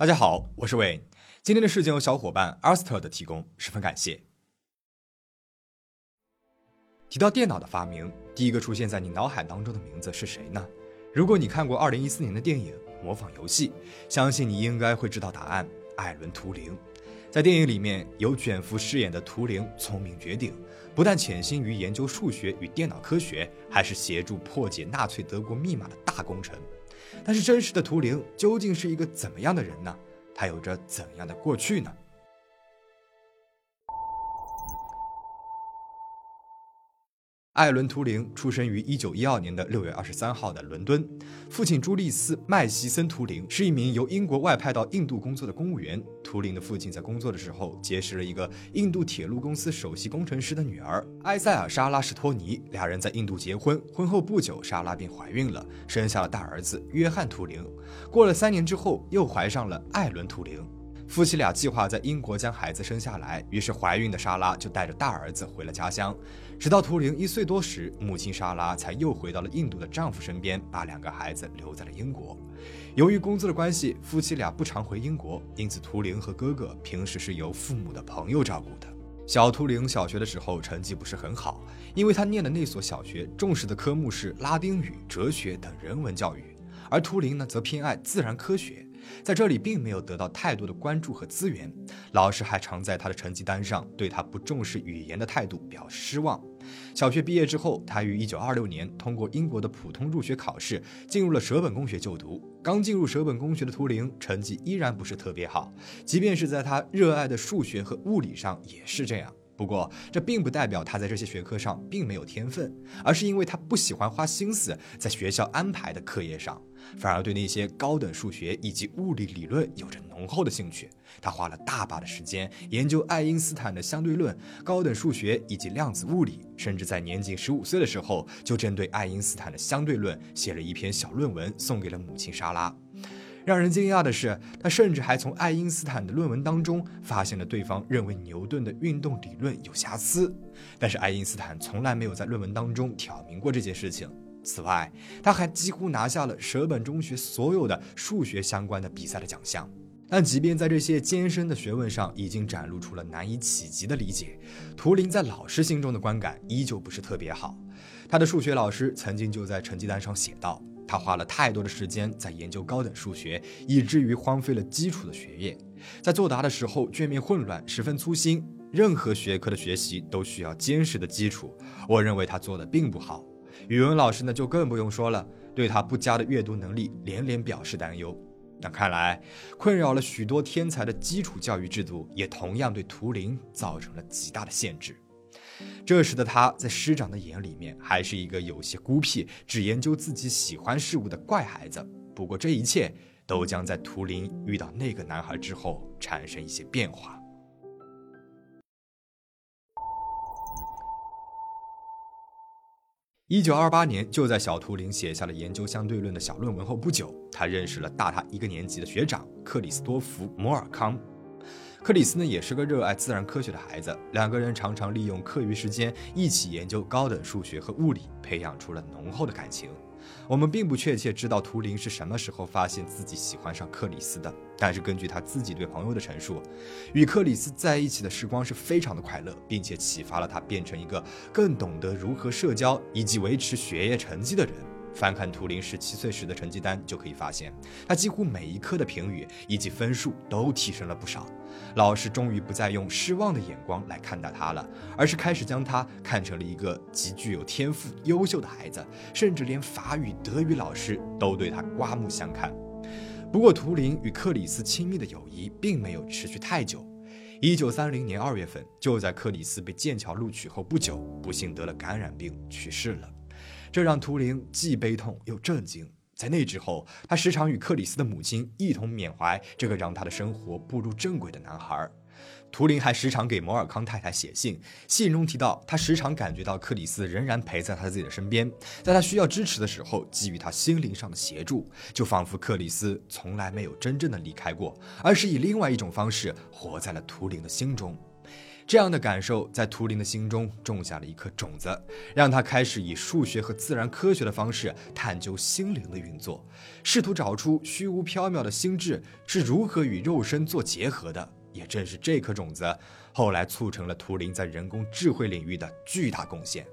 大家好，我是魏。今天的事件由小伙伴阿斯特的提供，十分感谢。提到电脑的发明，第一个出现在你脑海当中的名字是谁呢？如果你看过二零一四年的电影《模仿游戏》，相信你应该会知道答案——艾伦·图灵。在电影里面，由卷福饰演的图灵聪明绝顶，不但潜心于研究数学与电脑科学，还是协助破解纳粹德国密码的大功臣。但是真实的图灵究竟是一个怎么样的人呢？他有着怎样的过去呢？艾伦·图灵出生于1912年的6月23号的伦敦，父亲朱利斯·麦西森·图灵是一名由英国外派到印度工作的公务员。图灵的父亲在工作的时候结识了一个印度铁路公司首席工程师的女儿埃塞尔·莎拉·史托尼，俩人在印度结婚。婚后不久，莎拉便怀孕了，生下了大儿子约翰·图灵。过了三年之后，又怀上了艾伦·图灵。夫妻俩计划在英国将孩子生下来，于是怀孕的莎拉就带着大儿子回了家乡。直到图灵一岁多时，母亲莎拉才又回到了印度的丈夫身边，把两个孩子留在了英国。由于工作的关系，夫妻俩不常回英国，因此图灵和哥哥平时是由父母的朋友照顾的。小图灵小学的时候成绩不是很好，因为他念的那所小学重视的科目是拉丁语、哲学等人文教育，而图灵呢则偏爱自然科学。在这里并没有得到太多的关注和资源，老师还常在他的成绩单上对他不重视语言的态度表示失望。小学毕业之后，他于1926年通过英国的普通入学考试，进入了舍本公学就读。刚进入舍本公学的图灵，成绩依然不是特别好，即便是在他热爱的数学和物理上也是这样。不过，这并不代表他在这些学科上并没有天分，而是因为他不喜欢花心思在学校安排的课业上，反而对那些高等数学以及物理理论有着浓厚的兴趣。他花了大把的时间研究爱因斯坦的相对论、高等数学以及量子物理，甚至在年仅十五岁的时候，就针对爱因斯坦的相对论写了一篇小论文，送给了母亲莎拉。让人惊讶的是，他甚至还从爱因斯坦的论文当中发现了对方认为牛顿的运动理论有瑕疵，但是爱因斯坦从来没有在论文当中挑明过这件事情。此外，他还几乎拿下了舍本中学所有的数学相关的比赛的奖项。但即便在这些艰深的学问上已经展露出了难以企及的理解，图灵在老师心中的观感依旧不是特别好。他的数学老师曾经就在成绩单上写道。他花了太多的时间在研究高等数学，以至于荒废了基础的学业。在作答的时候，卷面混乱，十分粗心。任何学科的学习都需要坚实的基础。我认为他做的并不好。语文老师呢，就更不用说了，对他不佳的阅读能力连连表示担忧。那看来，困扰了许多天才的基础教育制度，也同样对图灵造成了极大的限制。这时的他在师长的眼里面还是一个有些孤僻、只研究自己喜欢事物的怪孩子。不过这一切都将在图灵遇到那个男孩之后产生一些变化。一九二八年，就在小图灵写下了研究相对论的小论文后不久，他认识了大他一个年级的学长克里斯多夫·摩尔康。克里斯呢也是个热爱自然科学的孩子，两个人常常利用课余时间一起研究高等数学和物理，培养出了浓厚的感情。我们并不确切知道图灵是什么时候发现自己喜欢上克里斯的，但是根据他自己对朋友的陈述，与克里斯在一起的时光是非常的快乐，并且启发了他变成一个更懂得如何社交以及维持学业成绩的人。翻看图灵十七岁时的成绩单，就可以发现，他几乎每一科的评语以及分数都提升了不少。老师终于不再用失望的眼光来看待他了，而是开始将他看成了一个极具有天赋、优秀的孩子，甚至连法语、德语老师都对他刮目相看。不过，图灵与克里斯亲密的友谊并没有持续太久。一九三零年二月份，就在克里斯被剑桥录取后不久，不幸得了感染病，去世了。这让图灵既悲痛又震惊。在那之后，他时常与克里斯的母亲一同缅怀这个让他的生活步入正轨的男孩。图灵还时常给摩尔康太太写信，信中提到他时常感觉到克里斯仍然陪在他自己的身边，在他需要支持的时候给予他心灵上的协助，就仿佛克里斯从来没有真正的离开过，而是以另外一种方式活在了图灵的心中。这样的感受在图灵的心中种下了一颗种子，让他开始以数学和自然科学的方式探究心灵的运作，试图找出虚无缥缈的心智是如何与肉身做结合的。也正是这颗种子，后来促成了图灵在人工智慧领域的巨大贡献。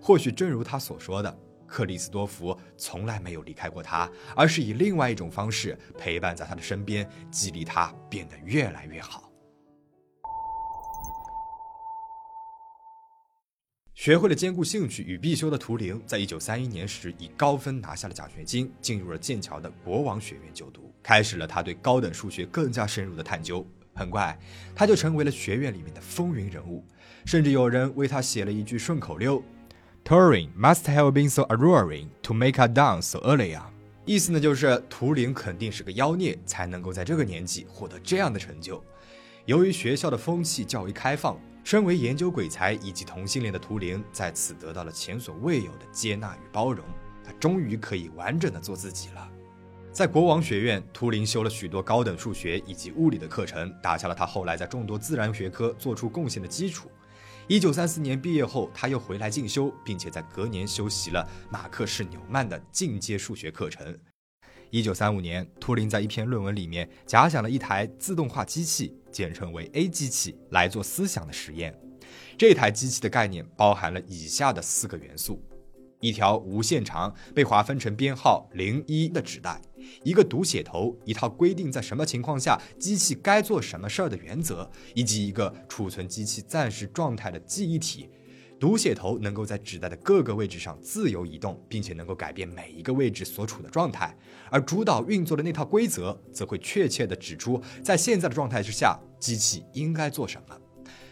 或许正如他所说的。克里斯多福从来没有离开过他，而是以另外一种方式陪伴在他的身边，激励他变得越来越好。学会了兼顾兴趣与必修的图灵，在一九三一年时以高分拿下了奖学金，进入了剑桥的国王学院就读，开始了他对高等数学更加深入的探究。很快，他就成为了学院里面的风云人物，甚至有人为他写了一句顺口溜。Turing must have been so alluring to make her done so early 啊，意思呢就是图灵肯定是个妖孽，才能够在这个年纪获得这样的成就。由于学校的风气较为开放，身为研究鬼才以及同性恋的图灵在此得到了前所未有的接纳与包容，他终于可以完整的做自己了。在国王学院，图灵修了许多高等数学以及物理的课程，打下了他后来在众多自然学科做出贡献的基础。一九三四年毕业后，他又回来进修，并且在隔年修习了马克士纽曼的进阶数学课程。一九三五年，图灵在一篇论文里面假想了一台自动化机器，简称为 A 机器，来做思想的实验。这台机器的概念包含了以下的四个元素。一条无限长被划分成编号零一的纸带，一个读写头，一套规定在什么情况下机器该做什么事儿的原则，以及一个储存机器暂时状态的记忆体。读写头能够在纸带的各个位置上自由移动，并且能够改变每一个位置所处的状态，而主导运作的那套规则则会确切地指出在现在的状态之下机器应该做什么。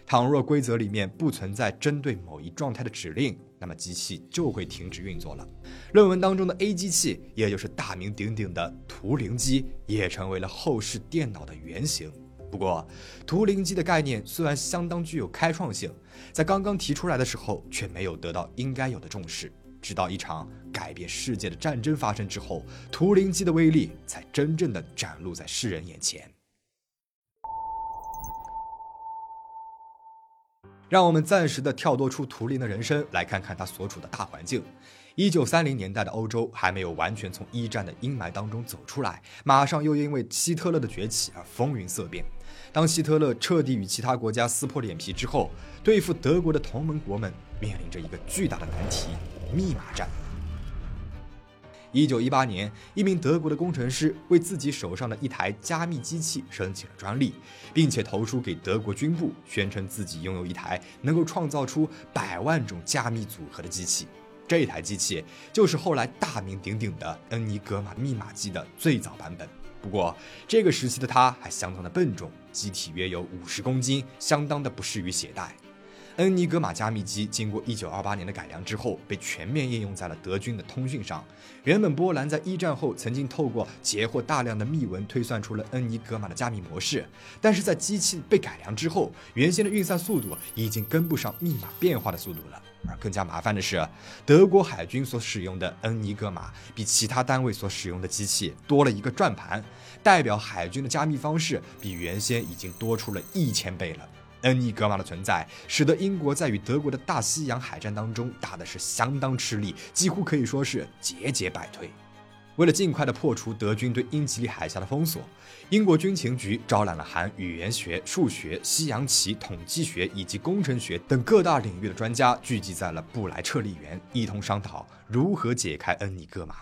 倘若规则里面不存在针对某一状态的指令，那么机器就会停止运作了。论文当中的 A 机器，也就是大名鼎鼎的图灵机，也成为了后世电脑的原型。不过，图灵机的概念虽然相当具有开创性，在刚刚提出来的时候却没有得到应该有的重视。直到一场改变世界的战争发生之后，图灵机的威力才真正的展露在世人眼前。让我们暂时的跳脱出图灵的人生，来看看他所处的大环境。一九三零年代的欧洲还没有完全从一战的阴霾当中走出来，马上又因为希特勒的崛起而风云色变。当希特勒彻底与其他国家撕破脸皮之后，对付德国的同盟国们面临着一个巨大的难题——密码战。一九一八年，一名德国的工程师为自己手上的一台加密机器申请了专利，并且投书给德国军部，宣称自己拥有一台能够创造出百万种加密组合的机器。这台机器就是后来大名鼎鼎的恩尼格玛密码机的最早版本。不过，这个时期的它还相当的笨重，机体约有五十公斤，相当的不适于携带。恩尼格玛加密机经过1928年的改良之后，被全面应用在了德军的通讯上。原本波兰在一战后曾经透过截获大量的密文推算出了恩尼格玛的加密模式，但是在机器被改良之后，原先的运算速度已经跟不上密码变化的速度了。而更加麻烦的是，德国海军所使用的恩尼格玛比其他单位所使用的机器多了一个转盘，代表海军的加密方式比原先已经多出了一千倍了。恩尼格玛的存在，使得英国在与德国的大西洋海战当中打的是相当吃力，几乎可以说是节节败退。为了尽快的破除德军对英吉利海峡的封锁，英国军情局招揽了含语言学、数学、西洋棋、统计学以及工程学等各大领域的专家，聚集在了布莱彻利园，一同商讨如何解开恩尼格玛。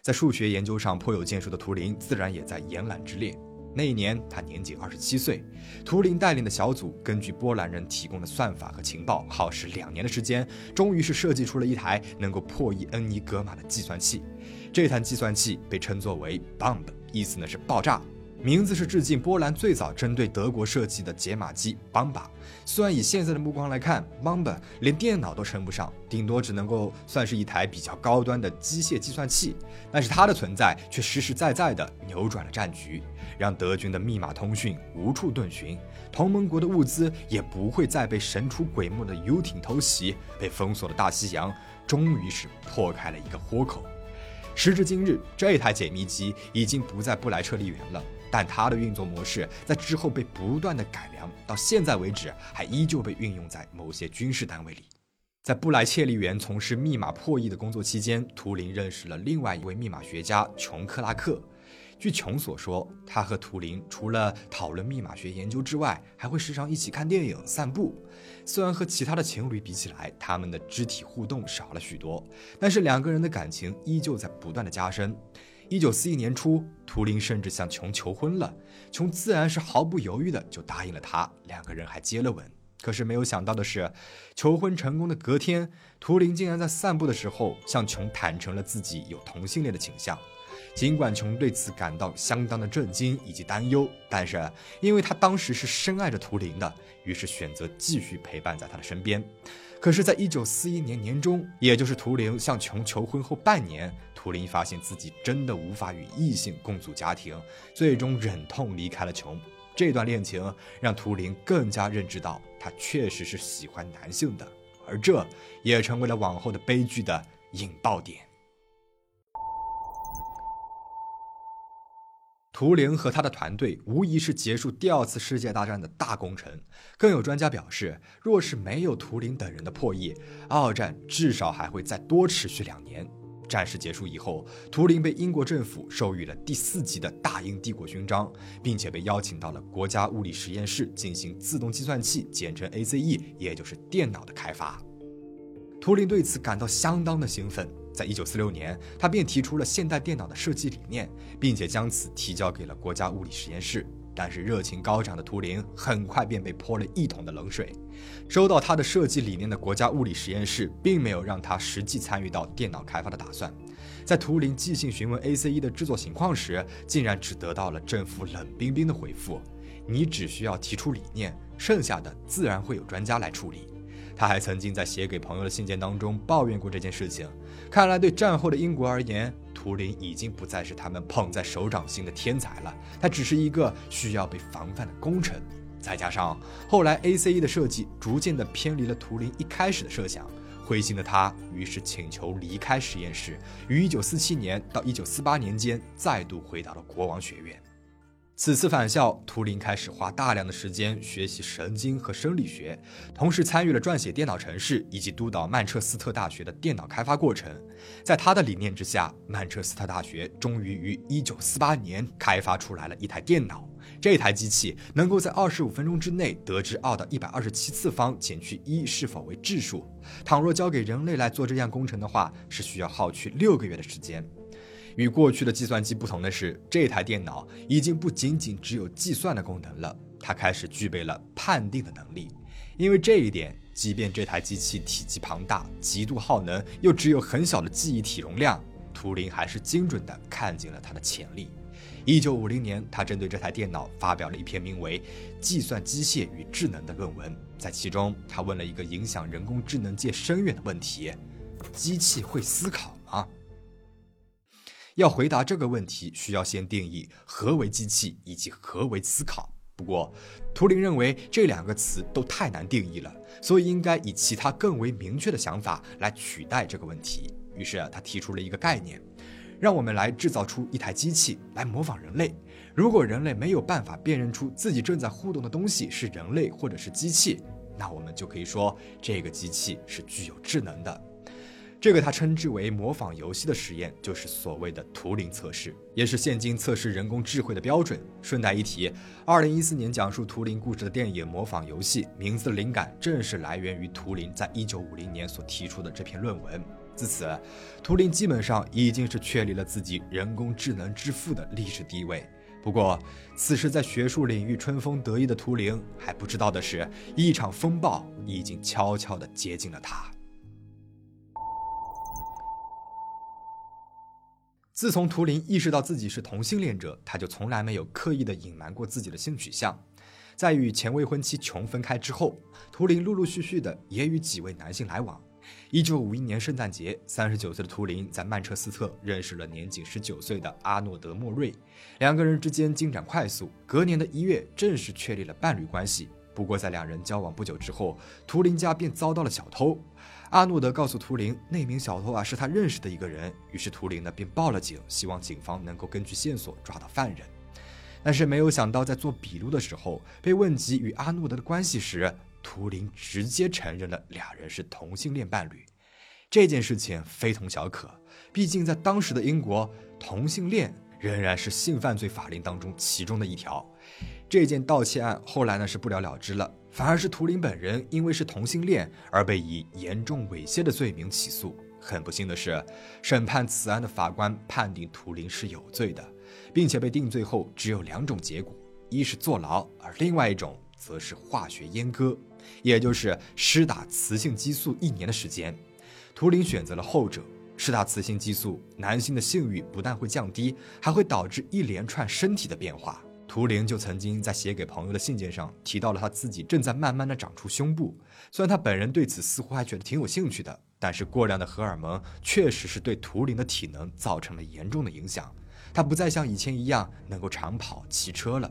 在数学研究上颇有建树的图灵，自然也在延揽之列。那一年，他年仅二十七岁。图灵带领的小组根据波兰人提供的算法和情报，耗时两年的时间，终于是设计出了一台能够破译恩尼格玛的计算器。这台计算器被称作为 “bomb”，意思呢是爆炸。名字是致敬波兰最早针对德国设计的解码机 Bomba。虽然以现在的目光来看，Bomba 连电脑都称不上，顶多只能够算是一台比较高端的机械计算器，但是它的存在却实实在在地扭转了战局，让德军的密码通讯无处遁寻，同盟国的物资也不会再被神出鬼没的游艇偷袭，被封锁的大西洋终于是破开了一个豁口。时至今日，这台解密机已经不在布莱彻利园了。但它的运作模式在之后被不断的改良，到现在为止还依旧被运用在某些军事单位里。在布莱切利园从事密码破译的工作期间，图灵认识了另外一位密码学家琼克拉克。据琼所说，他和图灵除了讨论密码学研究之外，还会时常一起看电影、散步。虽然和其他的情侣比起来，他们的肢体互动少了许多，但是两个人的感情依旧在不断的加深。一九四一年初，图灵甚至向琼求婚了，琼自然是毫不犹豫的就答应了他，两个人还接了吻。可是没有想到的是，求婚成功的隔天，图灵竟然在散步的时候向琼坦诚了自己有同性恋的倾向。尽管琼对此感到相当的震惊以及担忧，但是因为他当时是深爱着图灵的，于是选择继续陪伴在他的身边。可是，在一九四一年年中，也就是图灵向琼求婚后半年，图灵发现自己真的无法与异性共组家庭，最终忍痛离开了琼。这段恋情让图灵更加认知到他确实是喜欢男性的，而这也成为了往后的悲剧的引爆点。图灵和他的团队无疑是结束第二次世界大战的大功臣。更有专家表示，若是没有图灵等人的破译，二战至少还会再多持续两年。战事结束以后，图灵被英国政府授予了第四级的大英帝国勋章，并且被邀请到了国家物理实验室进行自动计算器（简称 ACE），也就是电脑的开发。图灵对此感到相当的兴奋。在一九四六年，他便提出了现代电脑的设计理念，并且将此提交给了国家物理实验室。但是热情高涨的图灵很快便被泼了一桶的冷水。收到他的设计理念的国家物理实验室，并没有让他实际参与到电脑开发的打算。在图灵寄信询问 ACE 的制作情况时，竟然只得到了政府冷冰冰的回复：“你只需要提出理念，剩下的自然会有专家来处理。”他还曾经在写给朋友的信件当中抱怨过这件事情。看来，对战后的英国而言，图灵已经不再是他们捧在手掌心的天才了，他只是一个需要被防范的功臣。再加上后来 ACE 的设计逐渐的偏离了图灵一开始的设想，灰心的他于是请求离开实验室，于1947年到1948年间再度回到了国王学院。此次返校，图灵开始花大量的时间学习神经和生理学，同时参与了撰写电脑程式以及督导曼彻斯特大学的电脑开发过程。在他的理念之下，曼彻斯特大学终于于1948年开发出来了一台电脑。这台机器能够在25分钟之内得知2到127次方减去一是否为质数。倘若交给人类来做这项工程的话，是需要耗去六个月的时间。与过去的计算机不同的是，这台电脑已经不仅仅只有计算的功能了，它开始具备了判定的能力。因为这一点，即便这台机器体积庞大、极度耗能，又只有很小的记忆体容量，图灵还是精准地看见了它的潜力。一九五零年，他针对这台电脑发表了一篇名为《计算机械与智能》的论文，在其中，他问了一个影响人工智能界深远的问题：机器会思考吗？要回答这个问题，需要先定义何为机器以及何为思考。不过，图灵认为这两个词都太难定义了，所以应该以其他更为明确的想法来取代这个问题。于是，他提出了一个概念：让我们来制造出一台机器来模仿人类。如果人类没有办法辨认出自己正在互动的东西是人类或者是机器，那我们就可以说这个机器是具有智能的。这个他称之为模仿游戏的实验，就是所谓的图灵测试，也是现今测试人工智慧的标准。顺带一提，二零一四年讲述图灵故事的电影《模仿游戏》，名字的灵感正是来源于图灵在一九五零年所提出的这篇论文。自此，图灵基本上已经是确立了自己人工智能之父的历史地位。不过，此时在学术领域春风得意的图灵还不知道的是，一场风暴已经悄悄地接近了他。自从图灵意识到自己是同性恋者，他就从来没有刻意的隐瞒过自己的性取向。在与前未婚妻琼分开之后，图灵陆陆续续的也与几位男性来往。一九五一年圣诞节，三十九岁的图灵在曼彻斯特认识了年仅十九岁的阿诺德·莫瑞，两个人之间进展快速，隔年的一月正式确立了伴侣关系。不过在两人交往不久之后，图灵家便遭到了小偷。阿诺德告诉图灵，那名小偷啊是他认识的一个人。于是图灵呢便报了警，希望警方能够根据线索抓到犯人。但是没有想到，在做笔录的时候，被问及与阿诺德的关系时，图灵直接承认了俩人是同性恋伴侣。这件事情非同小可，毕竟在当时的英国，同性恋仍然是性犯罪法令当中其中的一条。这件盗窃案后来呢是不了了之了，反而是图灵本人因为是同性恋而被以严重猥亵的罪名起诉。很不幸的是，审判此案的法官判定图灵是有罪的，并且被定罪后只有两种结果：一是坐牢，而另外一种则是化学阉割，也就是施打雌性激素一年的时间。图灵选择了后者。施打雌性激素，男性的性欲不但会降低，还会导致一连串身体的变化。图灵就曾经在写给朋友的信件上提到了他自己正在慢慢的长出胸部。虽然他本人对此似乎还觉得挺有兴趣的，但是过量的荷尔蒙确实是对图灵的体能造成了严重的影响。他不再像以前一样能够长跑、骑车了。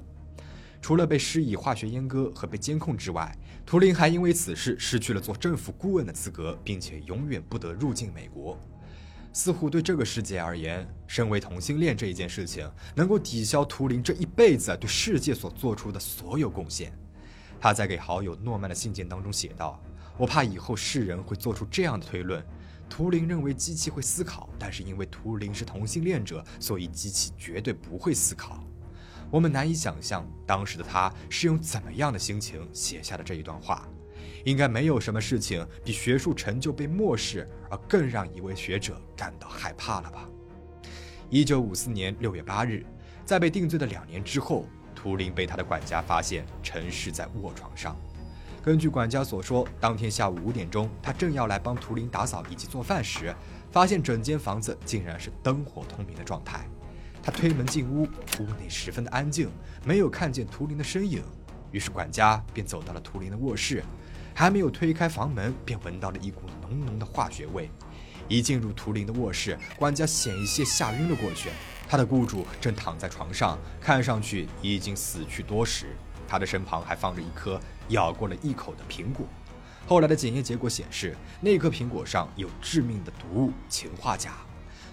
除了被施以化学阉割和被监控之外，图灵还因为此事失去了做政府顾问的资格，并且永远不得入境美国。似乎对这个世界而言，身为同性恋这一件事情能够抵消图灵这一辈子对世界所做出的所有贡献。他在给好友诺曼的信件当中写道：“我怕以后世人会做出这样的推论：图灵认为机器会思考，但是因为图灵是同性恋者，所以机器绝对不会思考。”我们难以想象当时的他是用怎么样的心情写下的这一段话。应该没有什么事情比学术成就被漠视而更让一位学者感到害怕了吧？一九五四年六月八日，在被定罪的两年之后，图灵被他的管家发现沉尸在卧床上。根据管家所说，当天下午五点钟，他正要来帮图灵打扫以及做饭时，发现整间房子竟然是灯火通明的状态。他推门进屋，屋内十分的安静，没有看见图灵的身影。于是管家便走到了图灵的卧室，还没有推开房门，便闻到了一股浓浓的化学味。一进入图灵的卧室，管家险一些吓晕了过去。他的雇主正躺在床上，看上去已经死去多时。他的身旁还放着一颗咬过了一口的苹果。后来的检验结果显示，那颗苹果上有致命的毒物氰化钾。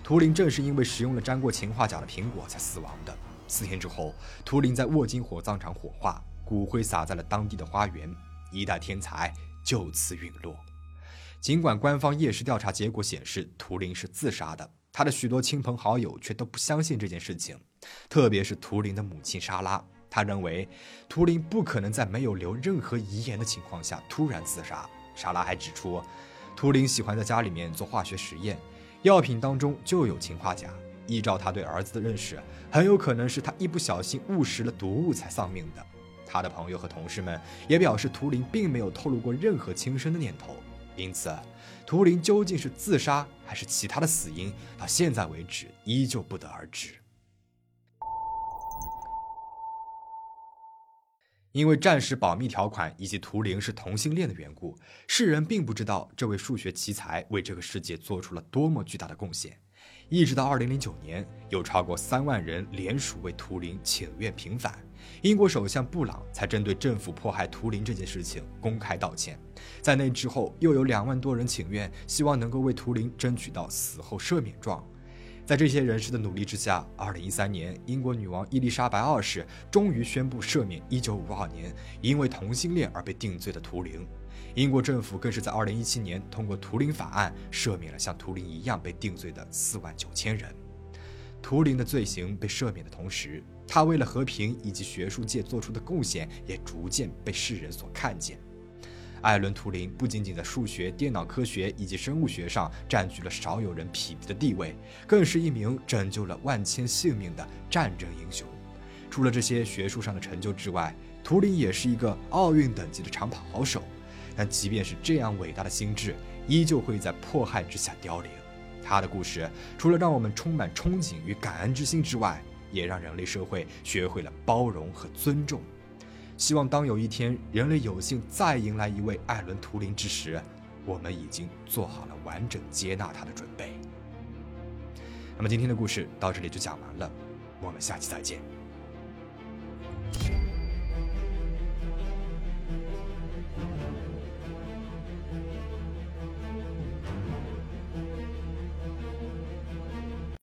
图灵正是因为食用了沾过氰化钾的苹果才死亡的。四天之后，图灵在沃金火葬场火化，骨灰撒在了当地的花园，一代天才就此陨落。尽管官方夜视调查结果显示图灵是自杀的，他的许多亲朋好友却都不相信这件事情，特别是图灵的母亲莎拉，他认为图灵不可能在没有留任何遗言的情况下突然自杀。莎拉还指出，图灵喜欢在家里面做化学实验。药品当中就有氰化钾，依照他对儿子的认识，很有可能是他一不小心误食了毒物才丧命的。他的朋友和同事们也表示，图灵并没有透露过任何轻生的念头。因此，图灵究竟是自杀还是其他的死因，到现在为止依旧不得而知。因为战时保密条款以及图灵是同性恋的缘故，世人并不知道这位数学奇才为这个世界做出了多么巨大的贡献。一直到2009年，有超过三万人联署为图灵请愿平反，英国首相布朗才针对政府迫害图灵这件事情公开道歉。在那之后，又有两万多人请愿，希望能够为图灵争取到死后赦免状。在这些人士的努力之下，二零一三年，英国女王伊丽莎白二世终于宣布赦免一九五二年因为同性恋而被定罪的图灵。英国政府更是在二零一七年通过图灵法案，赦免了像图灵一样被定罪的四万九千人。图灵的罪行被赦免的同时，他为了和平以及学术界做出的贡献也逐渐被世人所看见。艾伦·图灵不仅仅在数学、电脑科学以及生物学上占据了少有人匹敌的地位，更是一名拯救了万千性命的战争英雄。除了这些学术上的成就之外，图灵也是一个奥运等级的长跑好手。但即便是这样伟大的心智，依旧会在迫害之下凋零。他的故事除了让我们充满憧憬与感恩之心之外，也让人类社会学会了包容和尊重。希望当有一天，人类有幸再迎来一位艾伦·图灵之时，我们已经做好了完整接纳他的准备。那么今天的故事到这里就讲完了，我们下期再见。